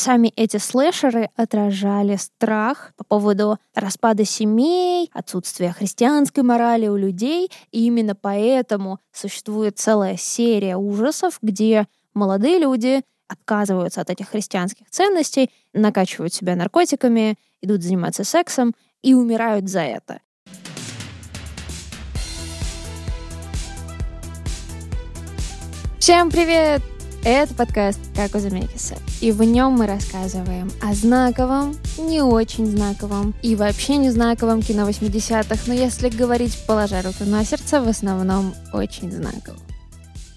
сами эти слэшеры отражали страх по поводу распада семей, отсутствия христианской морали у людей, и именно поэтому существует целая серия ужасов, где молодые люди отказываются от этих христианских ценностей, накачивают себя наркотиками, идут заниматься сексом и умирают за это. Всем привет! Это подкаст «Как у Замекиса», и в нем мы рассказываем о знаковом, не очень знаковом и вообще не знаковом кино 80-х, но если говорить положа руку на сердце, в основном очень знаковом.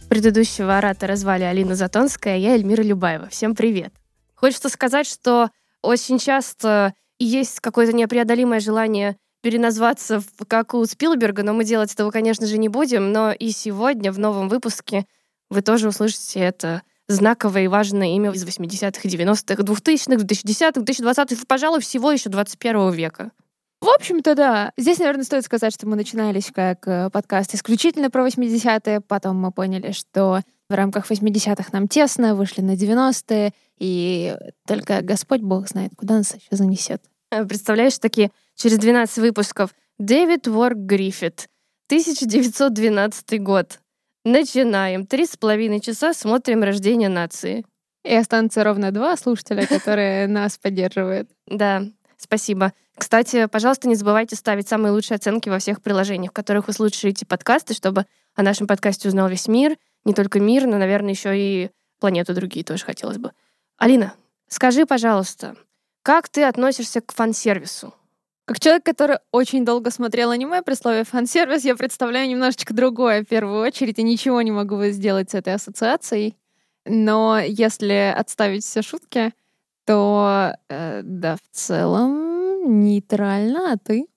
Предыдущего оратора звали Алина Затонская, а я Эльмира Любаева. Всем привет! Хочется сказать, что очень часто есть какое-то непреодолимое желание переназваться как у Спилберга, но мы делать этого, конечно же, не будем. Но и сегодня в новом выпуске вы тоже услышите это знаковое и важное имя из 80-х, 90-х, 2000-х, 2010-х, 2020-х, пожалуй, всего еще 21 века. В общем-то, да. Здесь, наверное, стоит сказать, что мы начинались как э, подкаст исключительно про 80-е, потом мы поняли, что в рамках 80-х нам тесно, вышли на 90-е, и только Господь Бог знает, куда нас еще занесет. Э, представляешь, такие через 12 выпусков Дэвид Уорк Гриффит, 1912 год. Начинаем. Три с половиной часа смотрим «Рождение нации». И останутся ровно два слушателя, которые нас поддерживают. Да, спасибо. Кстати, пожалуйста, не забывайте ставить самые лучшие оценки во всех приложениях, в которых вы слушаете подкасты, чтобы о нашем подкасте узнал весь мир. Не только мир, но, наверное, еще и планету другие тоже хотелось бы. Алина, скажи, пожалуйста, как ты относишься к фан-сервису? Как человек, который очень долго смотрел аниме при слове фан-сервис, я представляю немножечко другое в первую очередь, и ничего не могу сделать с этой ассоциацией. Но если отставить все шутки, то э, да, в целом нейтрально, а ты?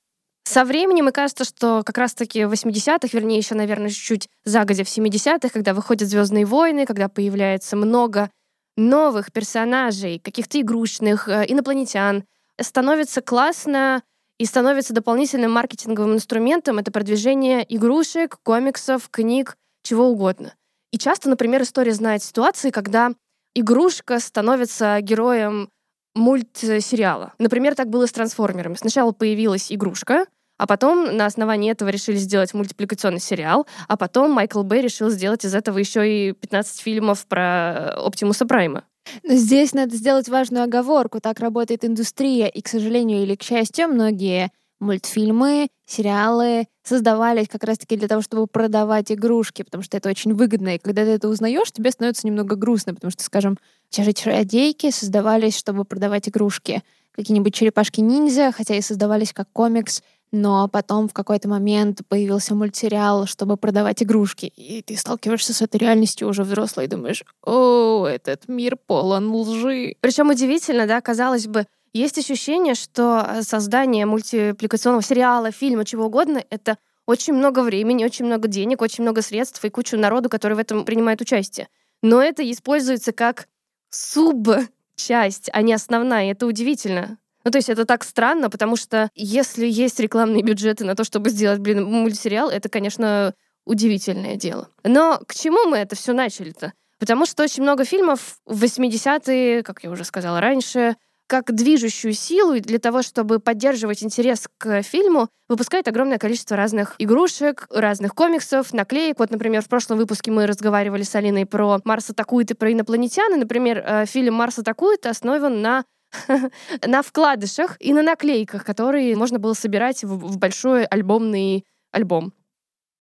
Со временем, мне кажется, что как раз-таки в 80-х, вернее, еще, наверное, чуть-чуть загодя в 70-х, когда выходят Звездные войны, когда появляется много новых персонажей, каких-то игрушечных, э, инопланетян, становится классно и становится дополнительным маркетинговым инструментом это продвижение игрушек, комиксов, книг, чего угодно. И часто, например, история знает ситуации, когда игрушка становится героем мультсериала. Например, так было с трансформерами. Сначала появилась игрушка, а потом на основании этого решили сделать мультипликационный сериал, а потом Майкл Бэй решил сделать из этого еще и 15 фильмов про Оптимуса Прайма. Но здесь надо сделать важную оговорку. Так работает индустрия, и, к сожалению или к счастью, многие мультфильмы, сериалы создавались как раз-таки для того, чтобы продавать игрушки, потому что это очень выгодно. И когда ты это узнаешь, тебе становится немного грустно, потому что, скажем, чародейки создавались, чтобы продавать игрушки. Какие-нибудь черепашки-ниндзя, хотя и создавались как комикс, но потом в какой-то момент появился мультсериал, чтобы продавать игрушки, и ты сталкиваешься с этой реальностью уже взрослой и думаешь, о, этот мир полон лжи. Причем удивительно, да, казалось бы, есть ощущение, что э, создание мультипликационного сериала, фильма, чего угодно, это очень много времени, очень много денег, очень много средств и кучу народу, который в этом принимает участие. Но это используется как субчасть, а не основная. Это удивительно. Ну, то есть это так странно, потому что если есть рекламные бюджеты на то, чтобы сделать, блин, мультсериал, это, конечно, удивительное дело. Но к чему мы это все начали-то? Потому что очень много фильмов в 80-е, как я уже сказала раньше, как движущую силу для того, чтобы поддерживать интерес к фильму, выпускает огромное количество разных игрушек, разных комиксов, наклеек. Вот, например, в прошлом выпуске мы разговаривали с Алиной про «Марс атакует» и про инопланетян. И, например, э, фильм «Марс атакует» основан на на вкладышах и на наклейках, которые можно было собирать в большой альбомный альбом.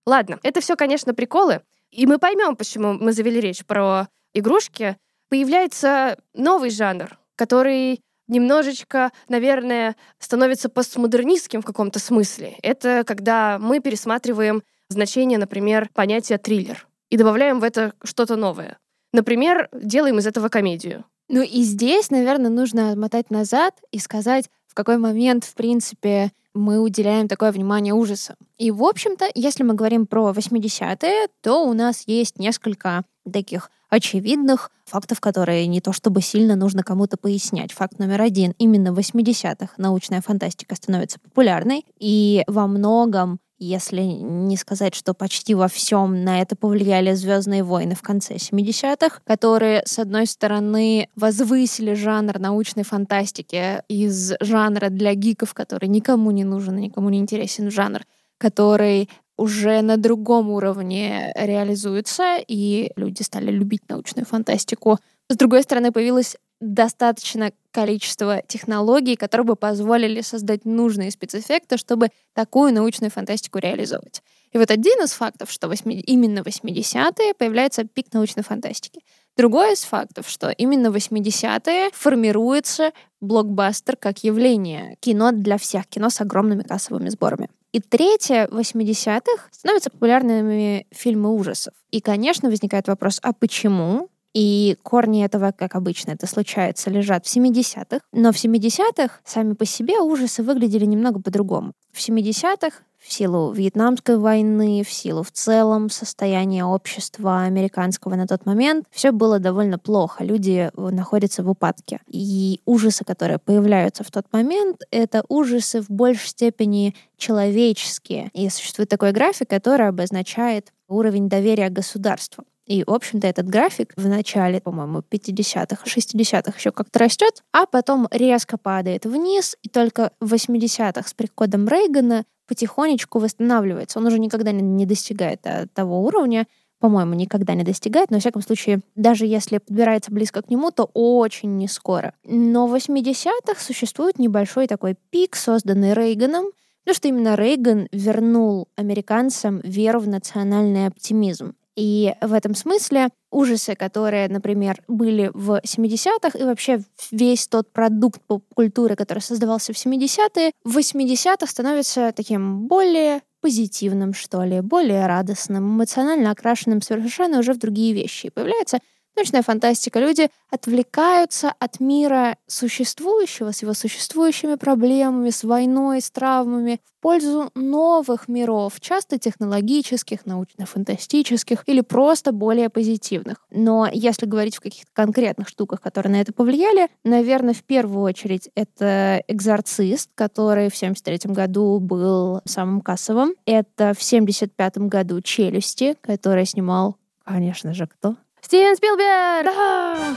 Ладно, это все, конечно, приколы. И мы поймем, почему мы завели речь про игрушки. Появляется новый жанр, который немножечко, наверное, становится постмодернистским в каком-то смысле. Это когда мы пересматриваем значение, например, понятия триллер и добавляем в это что-то новое. Например, делаем из этого комедию. Ну и здесь, наверное, нужно отмотать назад и сказать, в какой момент, в принципе, мы уделяем такое внимание ужасам. И, в общем-то, если мы говорим про 80-е, то у нас есть несколько таких очевидных фактов, которые не то чтобы сильно нужно кому-то пояснять. Факт номер один. Именно в 80-х научная фантастика становится популярной, и во многом если не сказать, что почти во всем на это повлияли Звездные войны в конце 70-х, которые, с одной стороны, возвысили жанр научной фантастики из жанра для гиков, который никому не нужен никому не интересен жанр, который уже на другом уровне реализуется, и люди стали любить научную фантастику. С другой стороны, появилось достаточно количество технологий, которые бы позволили создать нужные спецэффекты, чтобы такую научную фантастику реализовать. И вот один из фактов, что 8, именно 80-е появляется пик научной фантастики. Другой из фактов, что именно 80-е формируется блокбастер как явление. Кино для всех, кино с огромными кассовыми сборами. И третье, в 80-х становятся популярными фильмы ужасов. И, конечно, возникает вопрос, а почему? И корни этого, как обычно это случается, лежат в 70-х. Но в 70-х сами по себе ужасы выглядели немного по-другому. В 70-х в силу Вьетнамской войны, в силу в целом состояния общества американского на тот момент, все было довольно плохо. Люди находятся в упадке. И ужасы, которые появляются в тот момент, это ужасы в большей степени человеческие. И существует такой график, который обозначает уровень доверия государству. И, в общем-то, этот график в начале, по-моему, 50-х, 60-х еще как-то растет, а потом резко падает вниз, и только в 80-х с приходом Рейгана потихонечку восстанавливается. Он уже никогда не достигает э, того уровня, по-моему, никогда не достигает, но, во всяком случае, даже если подбирается близко к нему, то очень не скоро. Но в 80-х существует небольшой такой пик, созданный Рейганом, потому что именно Рейган вернул американцам веру в национальный оптимизм. И в этом смысле ужасы, которые, например, были в 70-х, и вообще весь тот продукт поп-культуры, который создавался в 70-е, в 80-х становится таким более позитивным, что ли, более радостным, эмоционально окрашенным совершенно уже в другие вещи. И появляется научная фантастика. Люди отвлекаются от мира существующего с его существующими проблемами, с войной, с травмами, в пользу новых миров, часто технологических, научно-фантастических или просто более позитивных. Но если говорить в каких-то конкретных штуках, которые на это повлияли, наверное, в первую очередь это «Экзорцист», который в 1973 году был самым кассовым. Это в 1975 году «Челюсти», который снимал, конечно же, кто? Стивен Спилберг! Да!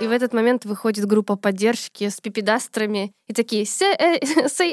И в этот момент выходит группа поддержки с пипедастрами и такие say,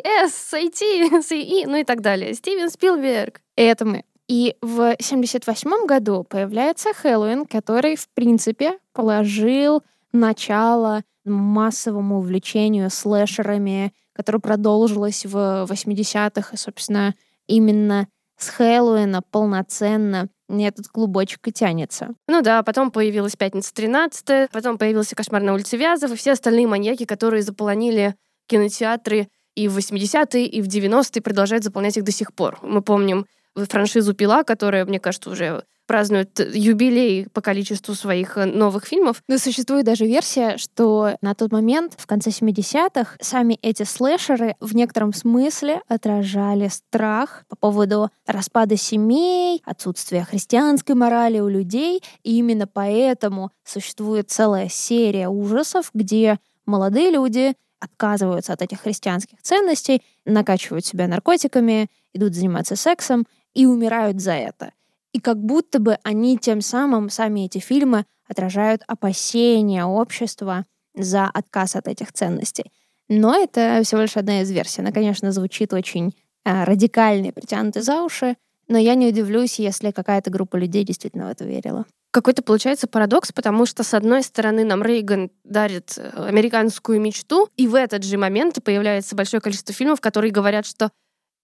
S, say T, say E, ну и так далее. Стивен Спилберг. И это мы. И в 78 году появляется Хэллоуин, который, в принципе, положил начало массовому увлечению слэшерами, которое продолжилось в 80-х, и, собственно, именно с Хэллоуина полноценно этот клубочек и тянется. Ну да, потом появилась «Пятница 13 потом появился «Кошмар на улице Вязов» и все остальные маньяки, которые заполонили кинотеатры и в 80-е, и в 90-е, продолжают заполнять их до сих пор. Мы помним франшизу «Пила», которая, мне кажется, уже празднует юбилей по количеству своих э, новых фильмов. Но существует даже версия, что на тот момент, в конце 70-х, сами эти слэшеры в некотором смысле отражали страх по поводу распада семей, отсутствия христианской морали у людей, и именно поэтому существует целая серия ужасов, где молодые люди отказываются от этих христианских ценностей, накачивают себя наркотиками, идут заниматься сексом и умирают за это. И как будто бы они тем самым, сами эти фильмы, отражают опасения общества за отказ от этих ценностей. Но это всего лишь одна из версий. Она, конечно, звучит очень э, радикально и притянутой за уши, но я не удивлюсь, если какая-то группа людей действительно в это верила. Какой-то получается парадокс, потому что, с одной стороны, нам Рейган дарит э, американскую мечту, и в этот же момент появляется большое количество фильмов, которые говорят, что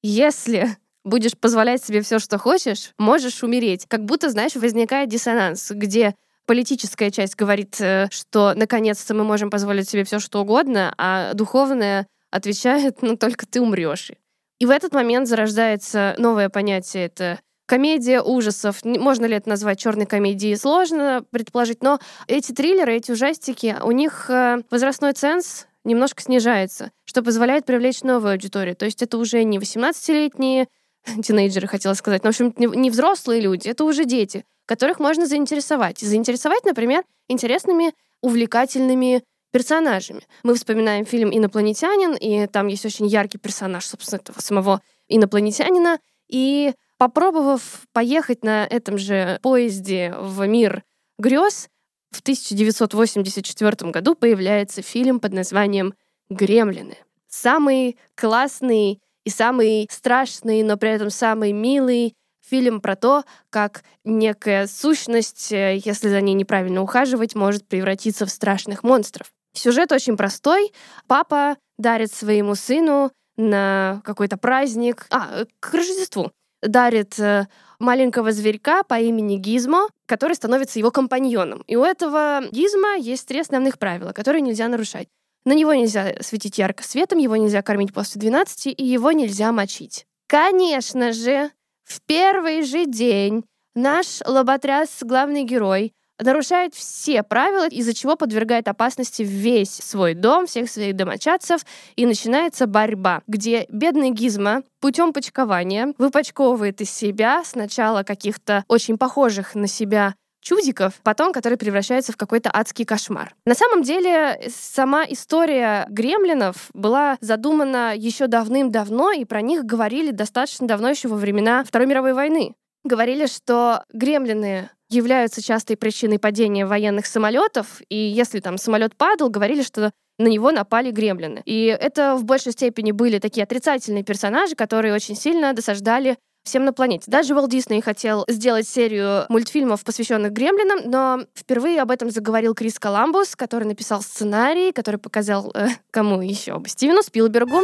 если будешь позволять себе все, что хочешь, можешь умереть. Как будто, знаешь, возникает диссонанс, где политическая часть говорит, э, что наконец-то мы можем позволить себе все, что угодно, а духовная отвечает, ну только ты умрешь. И в этот момент зарождается новое понятие, это комедия ужасов. Можно ли это назвать черной комедией? Сложно предположить, но эти триллеры, эти ужастики, у них э, возрастной ценз немножко снижается, что позволяет привлечь новую аудиторию. То есть это уже не 18-летние тинейджеры, хотела сказать. Но, в общем, не взрослые люди, это уже дети, которых можно заинтересовать. Заинтересовать, например, интересными, увлекательными персонажами. Мы вспоминаем фильм «Инопланетянин», и там есть очень яркий персонаж, собственно, этого самого инопланетянина, И попробовав поехать на этом же поезде в мир грез, в 1984 году появляется фильм под названием «Гремлины». Самый классный и самый страшный, но при этом самый милый фильм про то, как некая сущность, э, если за ней неправильно ухаживать, может превратиться в страшных монстров. Сюжет очень простой. Папа дарит своему сыну на какой-то праздник, а, к Рождеству, дарит э, маленького зверька по имени Гизмо, который становится его компаньоном. И у этого Гизма есть три основных правила, которые нельзя нарушать. На него нельзя светить ярко светом, его нельзя кормить после 12, и его нельзя мочить. Конечно же, в первый же день наш лоботряс, главный герой, нарушает все правила, из-за чего подвергает опасности весь свой дом, всех своих домочадцев, и начинается борьба, где бедный Гизма путем почкования выпачковывает из себя сначала каких-то очень похожих на себя чудиков, потом который превращается в какой-то адский кошмар. На самом деле, сама история гремлинов была задумана еще давным-давно, и про них говорили достаточно давно, еще во времена Второй мировой войны. Говорили, что гремлины являются частой причиной падения военных самолетов, и если там самолет падал, говорили, что на него напали гремлины. И это в большей степени были такие отрицательные персонажи, которые очень сильно досаждали всем на планете. Даже Уолт Дисней хотел сделать серию мультфильмов, посвященных гремлинам, но впервые об этом заговорил Крис Коламбус, который написал сценарий, который показал э, кому еще? Стивену Спилбергу.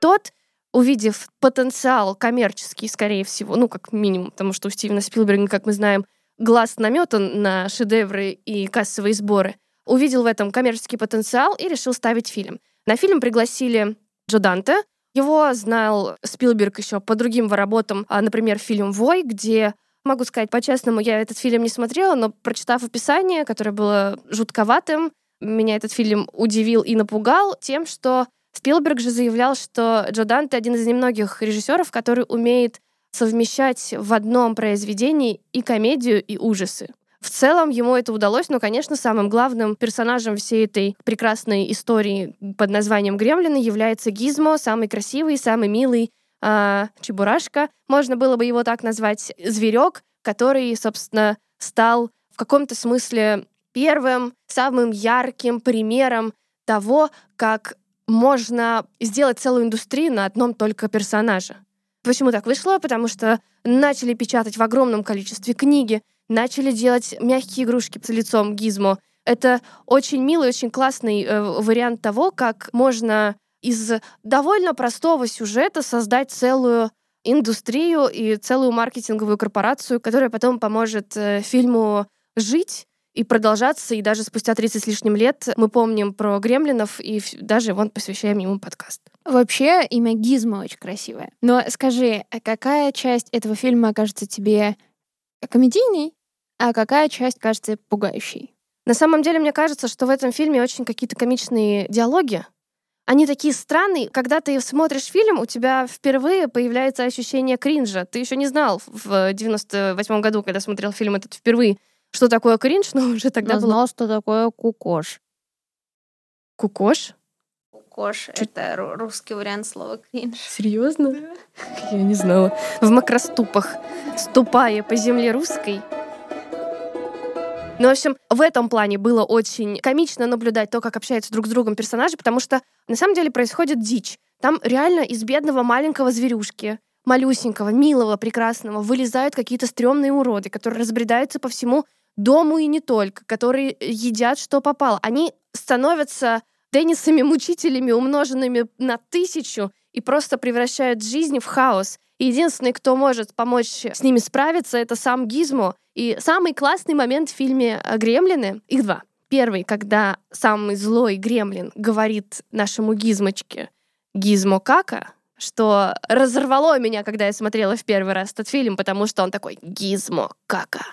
Тот увидев потенциал коммерческий, скорее всего, ну, как минимум, потому что у Стивена Спилберга, как мы знаем, глаз наметан на шедевры и кассовые сборы, увидел в этом коммерческий потенциал и решил ставить фильм. На фильм пригласили Джо Данте. Его знал Спилберг еще по другим работам, а, например, фильм «Вой», где Могу сказать по-честному, я этот фильм не смотрела, но прочитав описание, которое было жутковатым, меня этот фильм удивил и напугал тем, что Спилберг же заявлял, что Джо Данте один из немногих режиссеров, который умеет совмещать в одном произведении и комедию, и ужасы. В целом ему это удалось, но, конечно, самым главным персонажем всей этой прекрасной истории под названием «Гремлины» является Гизмо, самый красивый, самый милый э, Чебурашка. Можно было бы его так назвать, зверек, который, собственно, стал в каком-то смысле первым, самым ярким примером того, как можно сделать целую индустрию на одном только персонаже. Почему так вышло? Потому что начали печатать в огромном количестве книги, начали делать мягкие игрушки с лицом Гизмо. Это очень милый, очень классный э, вариант того, как можно из довольно простого сюжета создать целую индустрию и целую маркетинговую корпорацию, которая потом поможет э, фильму жить и продолжаться, и даже спустя 30 с лишним лет мы помним про гремлинов, и даже вон посвящаем ему подкаст. Вообще, имя Гизма очень красивое. Но скажи, а какая часть этого фильма кажется тебе комедийной, а какая часть кажется пугающей? На самом деле, мне кажется, что в этом фильме очень какие-то комичные диалоги. Они такие странные. Когда ты смотришь фильм, у тебя впервые появляется ощущение кринжа. Ты еще не знал в 98 году, когда смотрел фильм этот впервые, что такое кринж, но уже тогда Я было... знал, что такое кукош. Кукош? Кукош — это русский вариант слова кринж. Серьезно? Я не знала. В макроступах, ступая по земле русской, ну, в общем, в этом плане было очень комично наблюдать то, как общаются друг с другом персонажи, потому что на самом деле происходит дичь. Там реально из бедного маленького зверюшки, малюсенького, милого, прекрасного, вылезают какие-то стрёмные уроды, которые разбредаются по всему дому и не только, которые едят, что попало. Они становятся теннисами-мучителями, умноженными на тысячу, и просто превращают жизнь в хаос. И единственный, кто может помочь с ними справиться, это сам Гизмо. И самый классный момент в фильме «Гремлины» — их два. Первый, когда самый злой гремлин говорит нашему Гизмочке «Гизмо кака», что разорвало меня, когда я смотрела в первый раз этот фильм, потому что он такой «Гизмо кака»,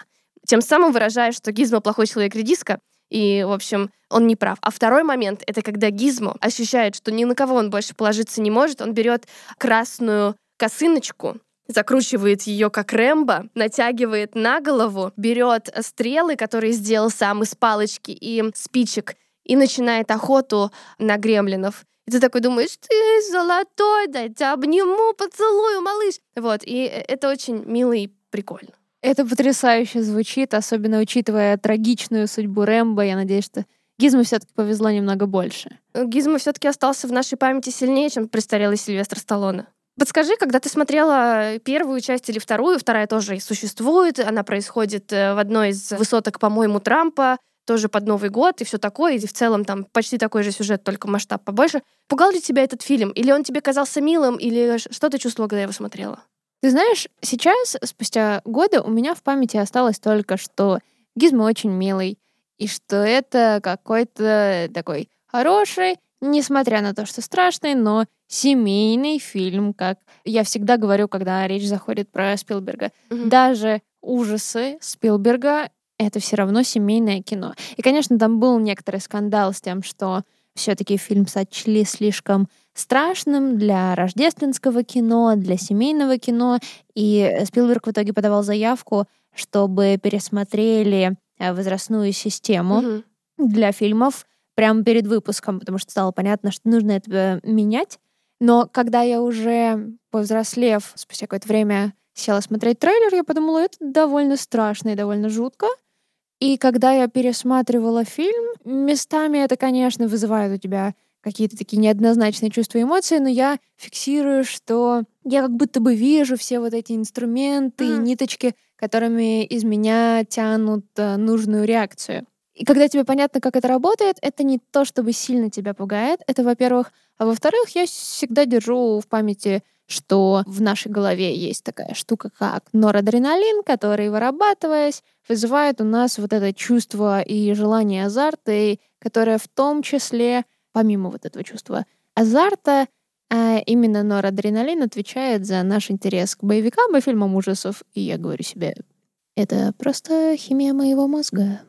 тем самым выражая, что Гизмо плохой человек-редиска, и, в общем, он не прав. А второй момент — это когда Гизмо ощущает, что ни на кого он больше положиться не может, он берет красную косыночку, закручивает ее как Рэмбо, натягивает на голову, берет стрелы, которые сделал сам из палочки и спичек, и начинает охоту на гремлинов. И ты такой думаешь, ты золотой, дай тебя обниму, поцелую, малыш. Вот, и это очень мило и прикольно. Это потрясающе звучит, особенно учитывая трагичную судьбу Рэмбо. Я надеюсь, что Гизму все-таки повезло немного больше. Гизмо все-таки остался в нашей памяти сильнее, чем престарелый Сильвестр Сталлоне. Подскажи, когда ты смотрела первую часть или вторую, вторая тоже существует, она происходит э, в одной из высоток, по-моему, Трампа, тоже под Новый год и все такое, и в целом там почти такой же сюжет, только масштаб побольше. Пугал ли тебя этот фильм? Или он тебе казался милым? Или что ты чувствовала, когда его смотрела? Ты знаешь, сейчас, спустя годы, у меня в памяти осталось только, что Гизмо очень милый, и что это какой-то такой хороший, несмотря на то, что страшный, но семейный фильм, как я всегда говорю, когда речь заходит про Спилберга. Mm-hmm. Даже ужасы Спилберга — это все равно семейное кино. И, конечно, там был некоторый скандал с тем, что все-таки фильм сочли слишком страшным для рождественского кино, для семейного кино. И Спилберг в итоге подавал заявку, чтобы пересмотрели э, возрастную систему mm-hmm. для фильмов прямо перед выпуском, потому что стало понятно, что нужно это менять. Но когда я уже, повзрослев, спустя какое-то время села смотреть трейлер, я подумала, это довольно страшно и довольно жутко. И когда я пересматривала фильм, местами это, конечно, вызывает у тебя какие-то такие неоднозначные чувства и эмоции, но я фиксирую, что я как будто бы вижу все вот эти инструменты mm. и ниточки, которыми из меня тянут э, нужную реакцию. И когда тебе понятно, как это работает, это не то, чтобы сильно тебя пугает. Это, во-первых. А во-вторых, я всегда держу в памяти, что в нашей голове есть такая штука, как норадреналин, который, вырабатываясь, вызывает у нас вот это чувство и желание азарта, и которое в том числе, помимо вот этого чувства азарта, а именно норадреналин отвечает за наш интерес к боевикам и фильмам ужасов. И я говорю себе, это просто химия моего мозга.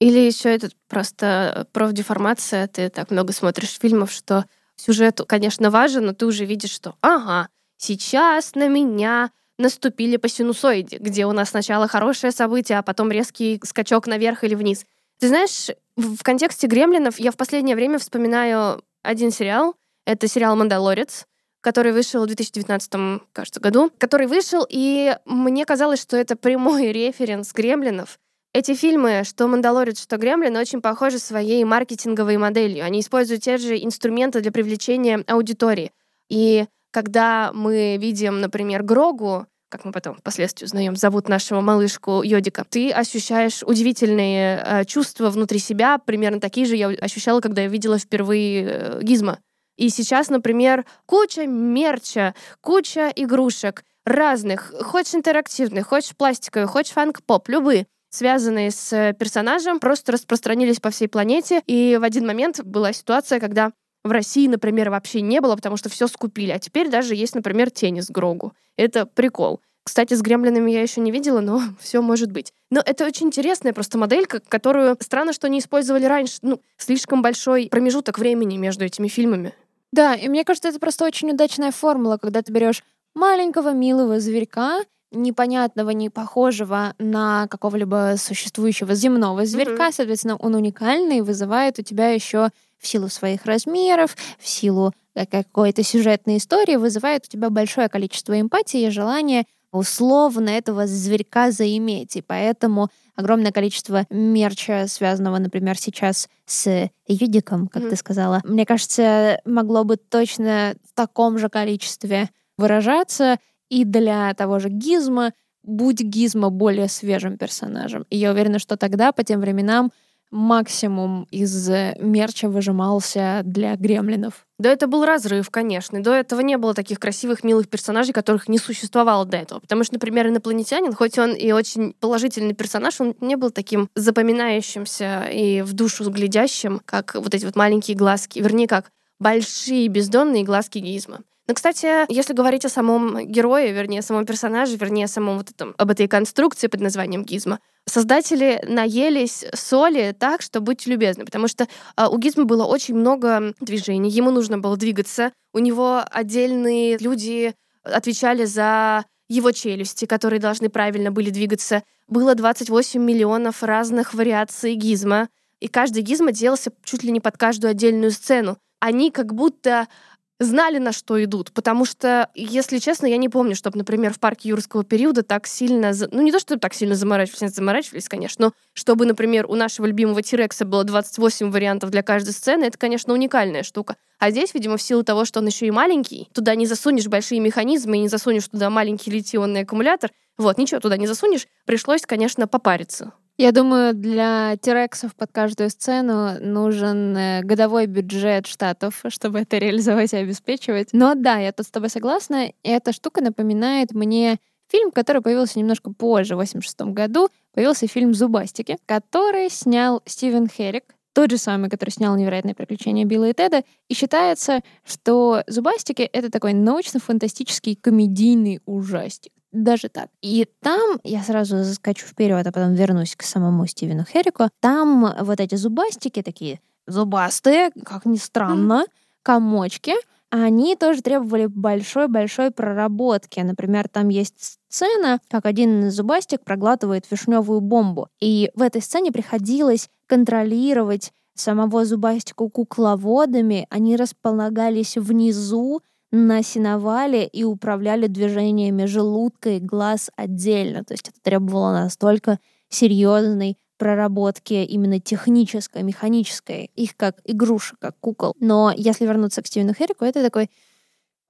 Или еще это просто профдеформация. Ты так много смотришь фильмов, что сюжет, конечно, важен, но ты уже видишь, что ага, сейчас на меня наступили по синусоиде, где у нас сначала хорошее событие, а потом резкий скачок наверх или вниз. Ты знаешь, в контексте «Гремлинов» я в последнее время вспоминаю один сериал. Это сериал «Мандалорец», который вышел в 2019, кажется, году, который вышел, и мне казалось, что это прямой референс «Гремлинов», эти фильмы, что «Мандалорец», что «Гремлин», очень похожи своей маркетинговой моделью. Они используют те же инструменты для привлечения аудитории. И когда мы видим, например, Грогу, как мы потом впоследствии узнаем, зовут нашего малышку Йодика, ты ощущаешь удивительные э, чувства внутри себя, примерно такие же я ощущала, когда я видела впервые э, Гизма. И сейчас, например, куча мерча, куча игрушек разных, хочешь интерактивных, хочешь пластиковых, хочешь фанк-поп, любые — связанные с э, персонажем, просто распространились по всей планете. И в один момент была ситуация, когда в России, например, вообще не было, потому что все скупили. А теперь даже есть, например, теннис Грогу. Это прикол. Кстати, с гремлинами я еще не видела, но все может быть. Но это очень интересная просто моделька, которую странно, что не использовали раньше. Ну, слишком большой промежуток времени между этими фильмами. Да, и мне кажется, это просто очень удачная формула, когда ты берешь маленького милого зверька непонятного, не похожего на какого-либо существующего земного зверька, mm-hmm. соответственно, он уникальный и вызывает у тебя еще в силу своих размеров, в силу э, какой-то сюжетной истории, вызывает у тебя большое количество эмпатии и желания условно этого зверька заиметь. И поэтому огромное количество мерча, связанного, например, сейчас с юдиком, как mm. ты сказала, мне кажется, могло бы точно в таком же количестве выражаться. И для того же Гизма будь Гизма более свежим персонажем. И я уверена, что тогда, по тем временам, максимум из мерча выжимался для гремлинов. Да, это был разрыв, конечно. До этого не было таких красивых, милых персонажей, которых не существовало до этого. Потому что, например, инопланетянин, хоть он и очень положительный персонаж, он не был таким запоминающимся и в душу глядящим, как вот эти вот маленькие глазки, вернее, как большие бездонные глазки Гизма. Но, кстати, если говорить о самом герое, вернее, самом персонаже, вернее, самом вот этом, об этой конструкции под названием Гизма, создатели наелись соли так, что будьте любезны, потому что э, у Гизма было очень много движений, ему нужно было двигаться, у него отдельные люди отвечали за его челюсти, которые должны правильно были двигаться. Было 28 миллионов разных вариаций гизма. и каждый гизмо делался чуть ли не под каждую отдельную сцену. Они как будто знали, на что идут. Потому что, если честно, я не помню, чтобы, например, в парке юрского периода так сильно... Ну, не то, чтобы так сильно заморачивались, заморачивались, конечно, но чтобы, например, у нашего любимого Тирекса было 28 вариантов для каждой сцены, это, конечно, уникальная штука. А здесь, видимо, в силу того, что он еще и маленький, туда не засунешь большие механизмы и не засунешь туда маленький литионный аккумулятор, вот, ничего туда не засунешь, пришлось, конечно, попариться. Я думаю, для тирексов под каждую сцену нужен э, годовой бюджет штатов, чтобы это реализовать и обеспечивать. Но да, я тут с тобой согласна. Эта штука напоминает мне фильм, который появился немножко позже, в 86 году. Появился фильм «Зубастики», который снял Стивен Херрик, тот же самый, который снял «Невероятные приключения Билла и Теда». И считается, что «Зубастики» — это такой научно-фантастический комедийный ужастик даже так. И там, я сразу заскочу вперед, а потом вернусь к самому Стивену Херрику, там вот эти зубастики такие зубастые, как ни странно, комочки, они тоже требовали большой-большой проработки. Например, там есть сцена, как один зубастик проглатывает вишневую бомбу. И в этой сцене приходилось контролировать самого зубастику кукловодами. Они располагались внизу, на сеновале и управляли движениями желудка и глаз отдельно. То есть это требовало настолько серьезной проработки именно технической, механической, их как игрушек, как кукол. Но если вернуться к Стивену Херрику, это такой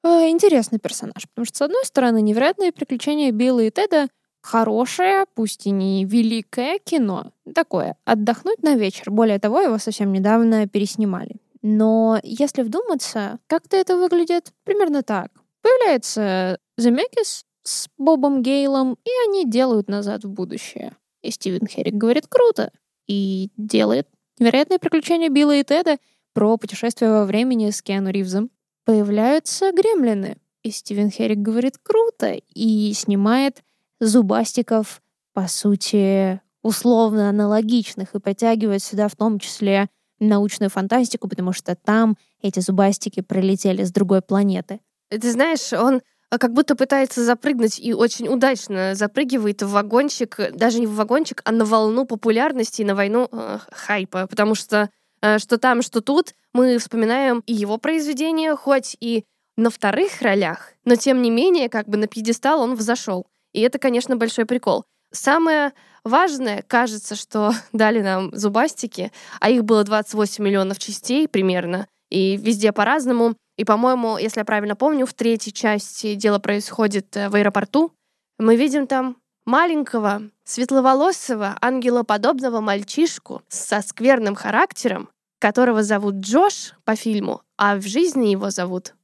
э, интересный персонаж, потому что, с одной стороны, невероятные приключения Билла и Теда хорошее, пусть и не великое кино. Такое, отдохнуть на вечер. Более того, его совсем недавно переснимали. Но если вдуматься, как-то это выглядит примерно так. Появляется Земекис с Бобом Гейлом, и они делают назад в будущее. И Стивен Херрик говорит «круто!» и делает невероятные приключения Билла и Теда про путешествие во времени с Киану Ривзом. Появляются гремлины, и Стивен Херрик говорит «круто!» и снимает зубастиков, по сути, условно аналогичных, и подтягивает сюда в том числе научную фантастику, потому что там эти зубастики пролетели с другой планеты. Ты знаешь, он э, как будто пытается запрыгнуть и очень удачно запрыгивает в вагончик, даже не в вагончик, а на волну популярности и на войну э, хайпа, потому что э, что там, что тут, мы вспоминаем и его произведения, хоть и на вторых ролях, но тем не менее, как бы на пьедестал он взошел. И это, конечно, большой прикол. Самое важное, кажется, что дали нам зубастики, а их было 28 миллионов частей примерно, и везде по-разному. И, по-моему, если я правильно помню, в третьей части дело происходит э, в аэропорту. Мы видим там маленького, светловолосого, ангелоподобного мальчишку со скверным характером, которого зовут Джош по фильму, а в жизни его зовут...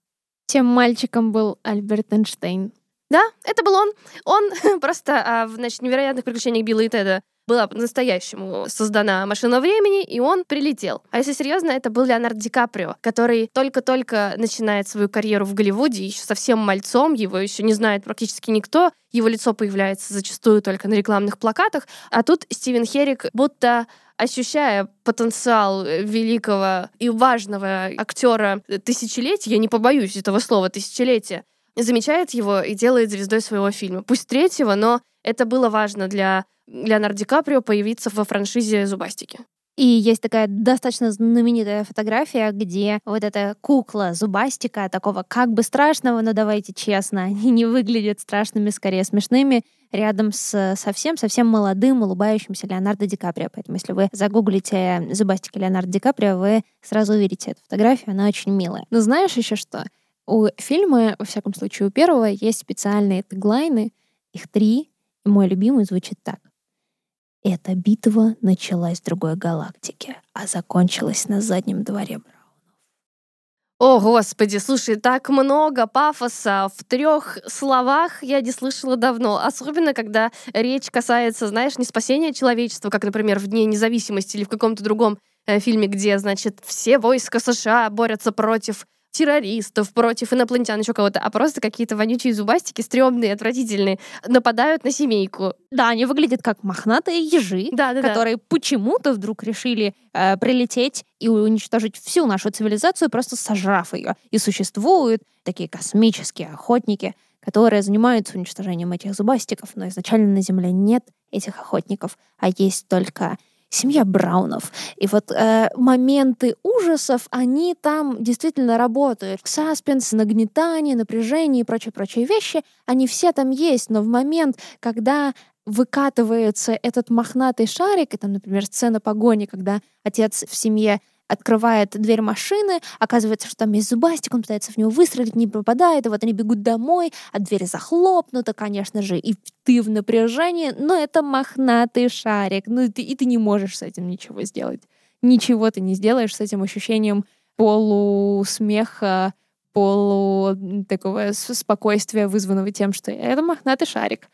Тем мальчиком был Альберт Эйнштейн. Да, это был он. Он просто а, в значит, невероятных приключениях Билла и Теда была по-настоящему создана машина времени, и он прилетел. А если серьезно, это был Леонард Ди Каприо, который только-только начинает свою карьеру в Голливуде, еще совсем мальцом, его еще не знает практически никто, его лицо появляется зачастую только на рекламных плакатах, а тут Стивен Херрик будто ощущая потенциал великого и важного актера тысячелетия, я не побоюсь этого слова тысячелетия, замечает его и делает звездой своего фильма. Пусть третьего, но это было важно для Леонардо Ди Каприо появиться во франшизе «Зубастики». И есть такая достаточно знаменитая фотография, где вот эта кукла зубастика, такого как бы страшного, но давайте честно, они не выглядят страшными, скорее смешными, рядом с совсем-совсем молодым, улыбающимся Леонардо Ди Каприо. Поэтому если вы загуглите зубастики Леонардо Ди Каприо, вы сразу увидите эту фотографию, она очень милая. Но знаешь еще что? У фильма, во всяком случае, у первого есть специальные теглайны, их три, и мой любимый звучит так. Эта битва началась в другой галактике, а закончилась на заднем дворе Браунов. О, господи, слушай, так много пафоса в трех словах я не слышала давно. Особенно, когда речь касается, знаешь, не спасения человечества, как, например, в Дне независимости или в каком-то другом э, фильме, где, значит, все войска США борются против террористов, против инопланетян, еще кого-то, а просто какие-то вонючие зубастики, стрёмные, отвратительные, нападают на семейку. Да, они выглядят как мохнатые ежи, да, да, которые да. почему-то вдруг решили э, прилететь и уничтожить всю нашу цивилизацию, просто сожрав ее. И существуют такие космические охотники, которые занимаются уничтожением этих зубастиков, но изначально на Земле нет этих охотников, а есть только семья Браунов. И вот э, моменты ужасов, они там действительно работают. Саспенс, нагнетание, напряжение и прочие-прочие вещи, они все там есть, но в момент, когда выкатывается этот мохнатый шарик, и там, например, сцена погони, когда отец в семье открывает дверь машины, оказывается, что там есть зубастик, он пытается в него выстрелить, не попадает, и вот они бегут домой, а дверь захлопнута, конечно же, и ты в напряжении, но это мохнатый шарик, ну и ты, и ты не можешь с этим ничего сделать. Ничего ты не сделаешь с этим ощущением полусмеха, полу такого спокойствия, вызванного тем, что это мохнатый шарик.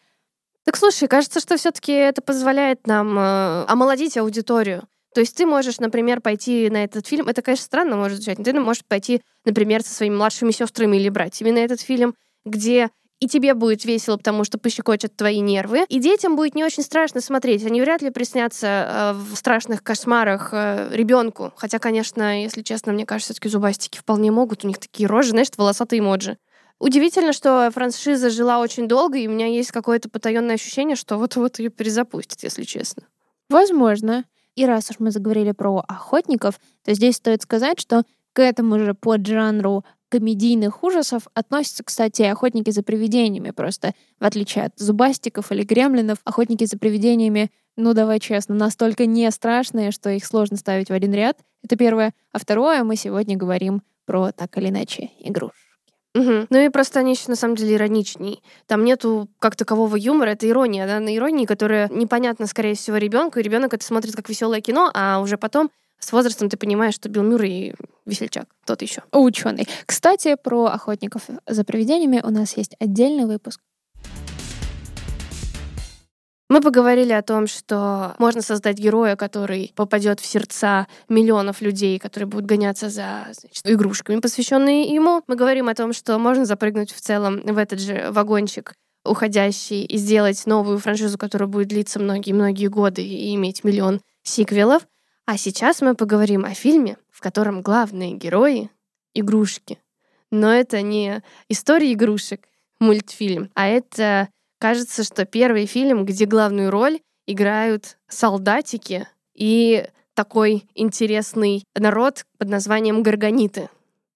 Так слушай, кажется, что все-таки это позволяет нам э, омолодить аудиторию. То есть ты можешь, например, пойти на этот фильм. Это, конечно, странно может звучать, но ты можешь пойти, например, со своими младшими сестрами или братьями на этот фильм, где и тебе будет весело, потому что пощекочет твои нервы, и детям будет не очень страшно смотреть. Они вряд ли приснятся э, в страшных кошмарах э, ребенку. Хотя, конечно, если честно, мне кажется, все-таки зубастики вполне могут. У них такие рожи, знаешь, волосатые эмоджи. Удивительно, что франшиза жила очень долго, и у меня есть какое-то потаенное ощущение, что вот-вот ее перезапустят, если честно. Возможно. И раз уж мы заговорили про охотников, то здесь стоит сказать, что к этому же поджанру комедийных ужасов относятся, кстати, охотники за привидениями. Просто в отличие от зубастиков или гремлинов, охотники за привидениями, ну давай честно, настолько не страшные, что их сложно ставить в один ряд. Это первое. А второе, мы сегодня говорим про так или иначе игрушки. Угу. Ну и просто они еще на самом деле ироничней. Там нету как такового юмора, это ирония, да, на иронии, которая непонятна, скорее всего, ребенку, и ребенок это смотрит как веселое кино, а уже потом с возрастом ты понимаешь, что Билл Мюррей весельчак, тот еще. Ученый. Кстати, про охотников за привидениями у нас есть отдельный выпуск. Мы поговорили о том, что можно создать героя, который попадет в сердца миллионов людей, которые будут гоняться за значит, игрушками, посвященные ему. Мы говорим о том, что можно запрыгнуть в целом в этот же вагончик уходящий и сделать новую франшизу, которая будет длиться многие-многие годы и иметь миллион сиквелов. А сейчас мы поговорим о фильме, в котором главные герои — игрушки. Но это не история игрушек, мультфильм, а это кажется, что первый фильм, где главную роль играют солдатики и такой интересный народ под названием Гаргониты.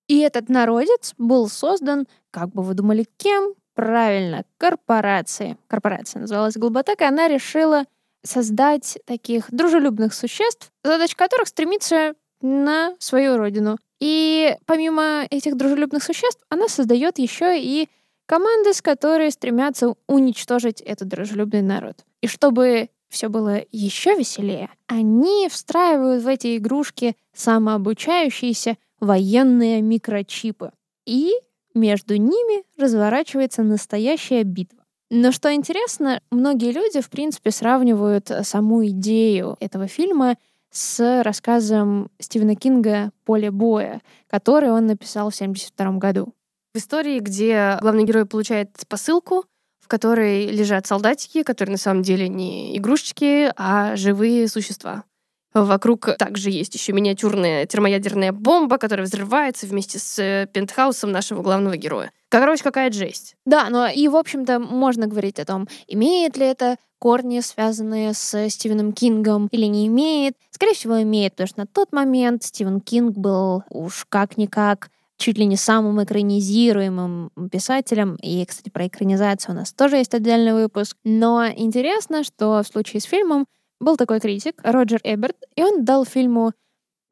И этот народец был создан, как бы вы думали, кем? Правильно, корпорацией. Корпорация называлась Глуботек, и она решила создать таких дружелюбных существ, задача которых стремится на свою родину. И помимо этих дружелюбных существ, она создает еще и команды, с которые стремятся уничтожить этот дружелюбный народ. И чтобы все было еще веселее, они встраивают в эти игрушки самообучающиеся военные микрочипы. И между ними разворачивается настоящая битва. Но что интересно, многие люди, в принципе, сравнивают саму идею этого фильма с рассказом Стивена Кинга «Поле боя», который он написал в 1972 году. В истории, где главный герой получает посылку, в которой лежат солдатики, которые на самом деле не игрушечки, а живые существа. Вокруг также есть еще миниатюрная термоядерная бомба, которая взрывается вместе с э, пентхаусом нашего главного героя. Короче, какая жесть. Да, но и, в общем-то, можно говорить о том, имеет ли это корни, связанные с Стивеном Кингом, или не имеет. Скорее всего, имеет, потому что на тот момент Стивен Кинг был уж как-никак чуть ли не самым экранизируемым писателем. И, кстати, про экранизацию у нас тоже есть отдельный выпуск. Но интересно, что в случае с фильмом был такой критик, Роджер Эберт, и он дал фильму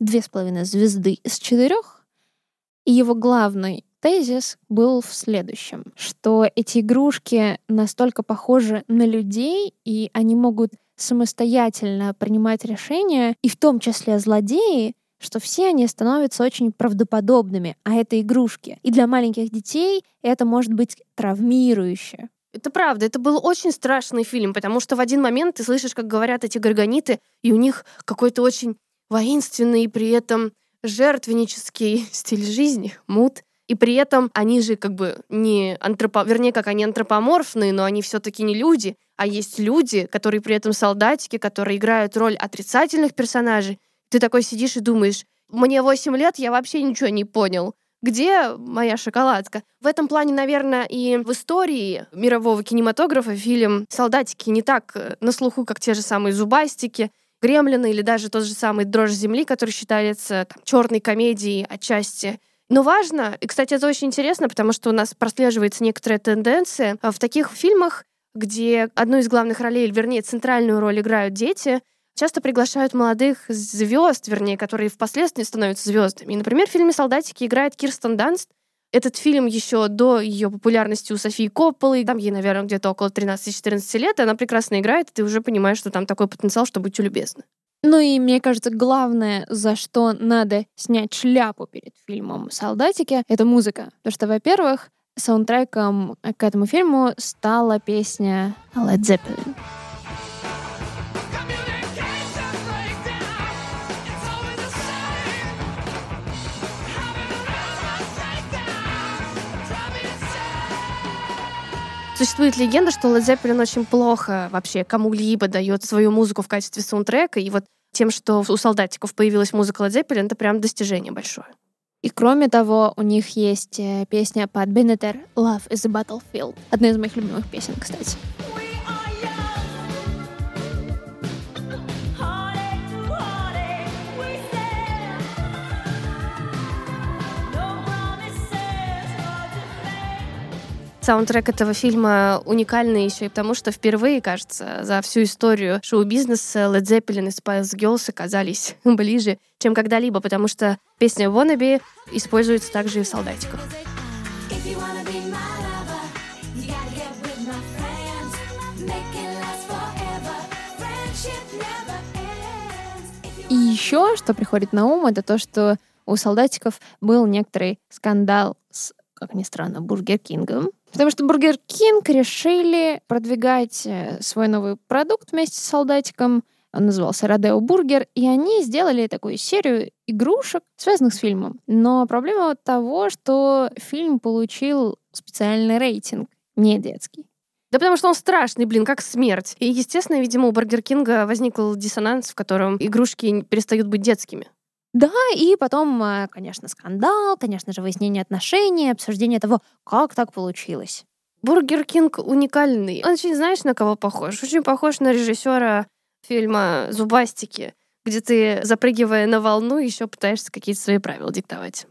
две с половиной звезды из четырех. И его главный тезис был в следующем, что эти игрушки настолько похожи на людей, и они могут самостоятельно принимать решения, и в том числе злодеи, что все они становятся очень правдоподобными, а это игрушки. И для маленьких детей это может быть травмирующе. Это правда, это был очень страшный фильм, потому что в один момент ты слышишь, как говорят эти горгониты, и у них какой-то очень воинственный, при этом жертвеннический стиль жизни, мут. И при этом они же как бы не антропо... Вернее, как они антропоморфные, но они все таки не люди, а есть люди, которые при этом солдатики, которые играют роль отрицательных персонажей. Ты такой сидишь и думаешь, мне 8 лет, я вообще ничего не понял где моя шоколадка? В этом плане, наверное, и в истории мирового кинематографа фильм «Солдатики» не так э, на слуху, как те же самые «Зубастики» Гремлины или даже тот же самый Дрожь земли, который считается там, черной комедией отчасти. Но важно, и, кстати, это очень интересно, потому что у нас прослеживается некоторая тенденция в таких фильмах, где одну из главных ролей, вернее, центральную роль играют дети, часто приглашают молодых звезд, вернее, которые впоследствии становятся звездами. И, например, в фильме «Солдатики» играет Кирстен Данст. Этот фильм еще до ее популярности у Софии Копполы, там ей, наверное, где-то около 13-14 лет, и она прекрасно играет, и ты уже понимаешь, что там такой потенциал, что будьте любезны. Ну и мне кажется, главное, за что надо снять шляпу перед фильмом «Солдатики», это музыка. Потому что, во-первых, саундтреком к этому фильму стала песня Led Zeppelin. Существует легенда, что Led Zeppelin очень плохо вообще кому-либо дает свою музыку в качестве саундтрека, и вот тем, что у солдатиков появилась музыка Led Zeppelin, это прям достижение большое. И кроме того, у них есть э, песня под Беннетер «Love is a Battlefield». Одна из моих любимых песен, кстати. Саундтрек этого фильма уникальный еще и потому, что впервые, кажется, за всю историю шоу-бизнеса Led Zeppelin и Spice Girls оказались ближе, чем когда-либо, потому что песня «Wannabe» используется также и в «Солдатиках». И еще, что приходит на ум, это то, что у солдатиков был некоторый скандал с, как ни странно, Burger King ом, Потому что Burger King решили продвигать э, свой новый продукт вместе с солдатиком. Он назывался Rodeo Burger, и они сделали такую серию игрушек, связанных с фильмом. Но проблема того, что фильм получил специальный рейтинг, не детский. Да потому что он страшный, блин, как смерть. И, естественно, видимо, у Burger King а возникл диссонанс, в котором игрушки перестают быть детскими. Да, и потом, э, конечно, скандал, конечно же, выяснение отношений, обсуждение того, как так получилось. Burger King уникальный. Он очень, знаешь, на кого похож? Очень похож на режиссера фильма «Зубастики», где ты, запрыгивая на волну, еще пытаешься какие-то свои правила диктовать.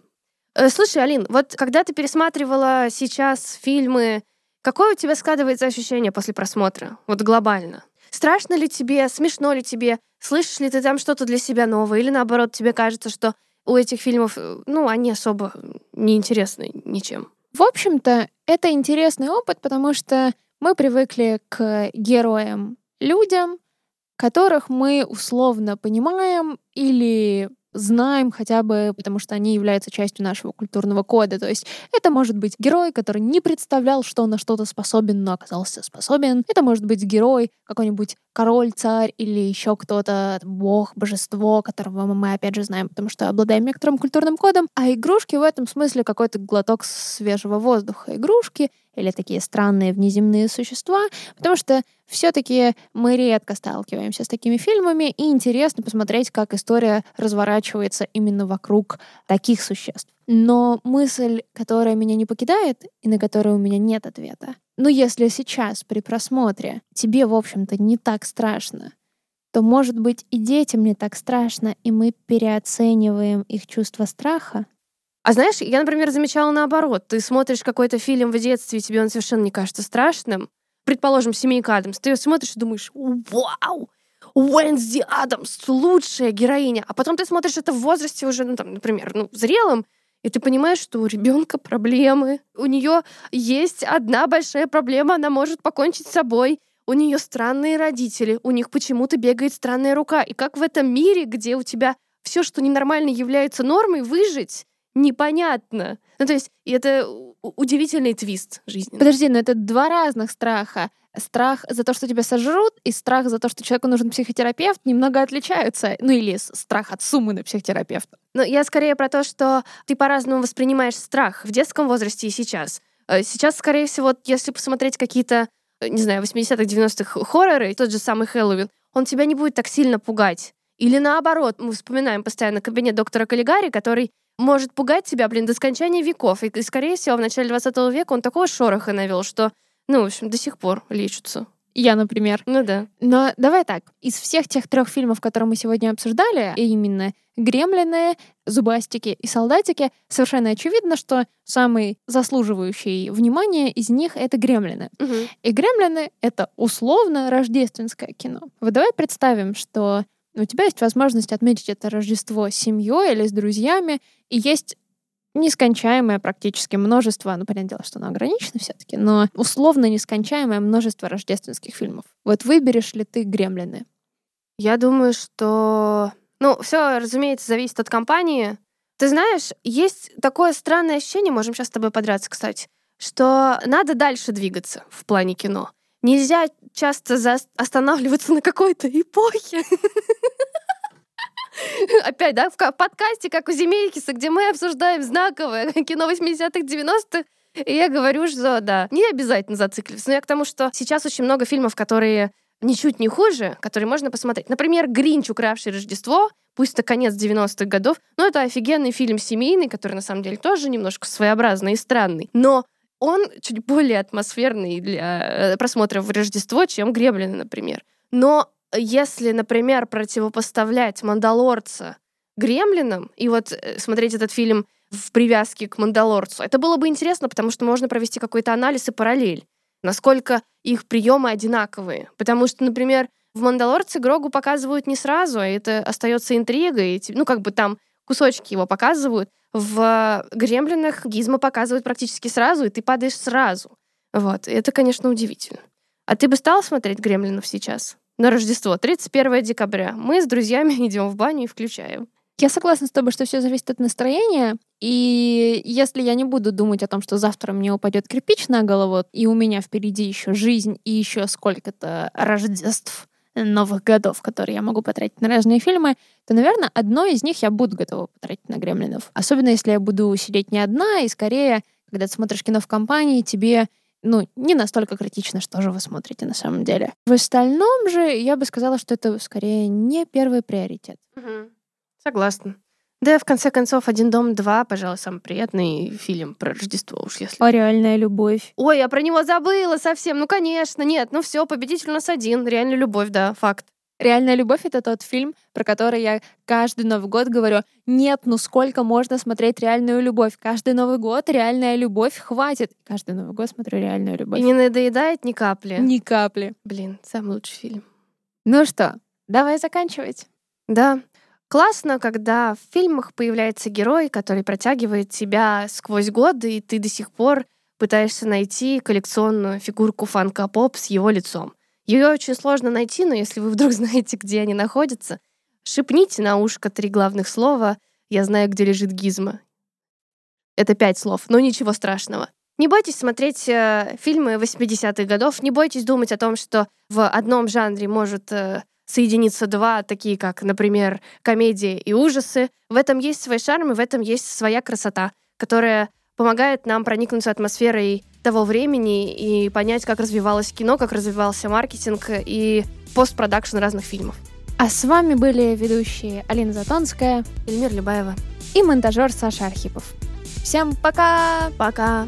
Э, слушай, Алин, вот когда ты пересматривала сейчас фильмы, какое у тебя складывается ощущение после просмотра? Вот глобально. Страшно ли тебе, смешно ли тебе? Слышишь ли ты там что-то для себя новое? Или наоборот, тебе кажется, что у этих фильмов, э, ну, они особо не интересны ничем? В общем-то, это интересный опыт, потому что мы привыкли к героям, людям, которых мы условно понимаем или знаем хотя бы, потому что они являются частью нашего культурного кода. То есть это может быть герой, который не представлял, что он на что-то способен, но оказался способен. Это может быть герой, какой-нибудь король, царь или еще кто-то, бог, божество, которого мы опять же знаем, потому что обладаем некоторым культурным кодом. А игрушки в этом смысле какой-то глоток свежего воздуха. Игрушки или такие странные внеземные существа, потому что все-таки мы редко сталкиваемся с такими фильмами, и интересно посмотреть, как история разворачивается именно вокруг таких существ. Но мысль, которая меня не покидает и на которую у меня нет ответа, ну если сейчас при просмотре тебе, в общем-то, не так страшно, то, может быть, и детям не так страшно, и мы переоцениваем их чувство страха, а знаешь, я, например, замечала наоборот. Ты смотришь какой-то фильм в детстве, и тебе он совершенно не кажется страшным. Предположим, «Семейка Адамс». Ты ее смотришь и думаешь, вау, Уэнсди Адамс, лучшая героиня. А потом ты смотришь это в возрасте уже, ну, там, например, ну, зрелым, и ты понимаешь, что у ребенка проблемы. У нее есть одна большая проблема, она может покончить с собой. У нее странные родители, у них почему-то бегает странная рука. И как в этом мире, где у тебя все, что ненормально является нормой, выжить, непонятно. Ну, то есть, это удивительный твист жизни. Подожди, но это два разных страха. Страх за то, что тебя сожрут, и страх за то, что человеку нужен психотерапевт, немного отличаются. Ну, или страх от суммы на психотерапевта. Ну, я скорее про то, что ты по-разному воспринимаешь страх в детском возрасте и сейчас. Э, сейчас, скорее всего, если посмотреть какие-то, э, не знаю, 80-х, 90-х хорроры, тот же самый Хэллоуин, он тебя не будет так сильно пугать. Или наоборот, мы вспоминаем постоянно кабинет доктора Каллигари, который может пугать тебя, блин, до скончания веков. И, и скорее всего, в начале 20 века он такого шороха навел, что, ну, в общем, до сих пор лечится. Я, например. Ну да. Но давай так. Из всех тех трех фильмов, которые мы сегодня обсуждали, и именно «Гремлины», «Зубастики» и «Солдатики», совершенно очевидно, что самый заслуживающий внимания из них — это «Гремлины». Угу. И «Гремлины» — это условно рождественское кино. Вот давай представим, что у тебя есть возможность отметить это Рождество с семьей или с друзьями, и есть нескончаемое практически множество, ну, понятное дело, что оно ограничено все таки но условно нескончаемое множество рождественских фильмов. Вот выберешь ли ты «Гремлины»? Я думаю, что... Ну, все, разумеется, зависит от компании. Ты знаешь, есть такое странное ощущение, можем сейчас с тобой подраться, кстати, что надо дальше двигаться в плане кино. Нельзя часто останавливаться на какой-то эпохе. Опять, да, в подкасте, как у Земелькиса, где мы обсуждаем знаковое кино 80-х, 90-х, и я говорю, что да, не обязательно зацикливаться. Но я к тому, что сейчас очень много фильмов, которые ничуть не хуже, которые можно посмотреть. Например, «Гринч, укравший Рождество», пусть это конец 90-х годов, но это офигенный фильм семейный, который на самом деле тоже немножко своеобразный и странный. Но он чуть более атмосферный для э, просмотра в Рождество, чем «Гремлины», например. Но если, например, противопоставлять «Мандалорца» «Гремлинам» и вот э, смотреть этот фильм в привязке к «Мандалорцу», это было бы интересно, потому что можно провести какой-то анализ и параллель, насколько их приемы одинаковые. Потому что, например, в «Мандалорце» Грогу показывают не сразу, а это остается интригой. Ну, как бы там кусочки его показывают. В «Гремлинах» Гизма показывают практически сразу, и ты падаешь сразу. Вот. И это, конечно, удивительно. А ты бы стал смотреть «Гремлинов» сейчас? на Рождество, 31 декабря. Мы с друзьями идем в баню и включаем. Я согласна с тобой, что все зависит от настроения. И если я не буду думать о том, что завтра мне упадет кирпич на голову, и у меня впереди еще жизнь и еще сколько-то Рождеств, новых годов, которые я могу потратить на разные фильмы, то, наверное, одно из них я буду готова потратить на гремлинов. Особенно если я буду сидеть не одна, и скорее, когда ты смотришь кино в компании, тебе ну, не настолько критично, что же вы смотрите на самом деле. В остальном же я бы сказала, что это скорее не первый приоритет. Угу. Согласна. Да, в конце концов, «Один дом 2», пожалуй, самый приятный фильм про Рождество, уж если... А реальная любовь? Ой, я про него забыла совсем. Ну, конечно, нет. Ну все, победитель у нас один. Реальная любовь, да, факт. «Реальная любовь» — это тот фильм, про который я каждый Новый год говорю, нет, ну сколько можно смотреть «Реальную любовь»? Каждый Новый год «Реальная любовь» хватит. Каждый Новый год смотрю «Реальную любовь». И не надоедает ни капли? Ни капли. Блин, самый лучший фильм. Ну что, давай заканчивать. Да. Классно, когда в фильмах появляется герой, который протягивает тебя сквозь годы, и ты до сих пор пытаешься найти коллекционную фигурку фанка поп с его лицом. Ее очень сложно найти, но если вы вдруг знаете, где они находятся, шепните на ушко три главных слова «Я знаю, где лежит гизма». Это пять слов, но ничего страшного. Не бойтесь смотреть э, фильмы 80-х годов, не бойтесь думать о том, что в одном жанре может э, соединиться два, такие как, например, комедии и ужасы. В этом есть свой шарм, и в этом есть своя красота, которая помогает нам проникнуться атмосферой того времени и понять, как развивалось кино, как развивался маркетинг и постпродакшн разных фильмов. А с вами были ведущие Алина Затонская, Эльмир Любаева и монтажер Саша Архипов. Всем пока! Пока!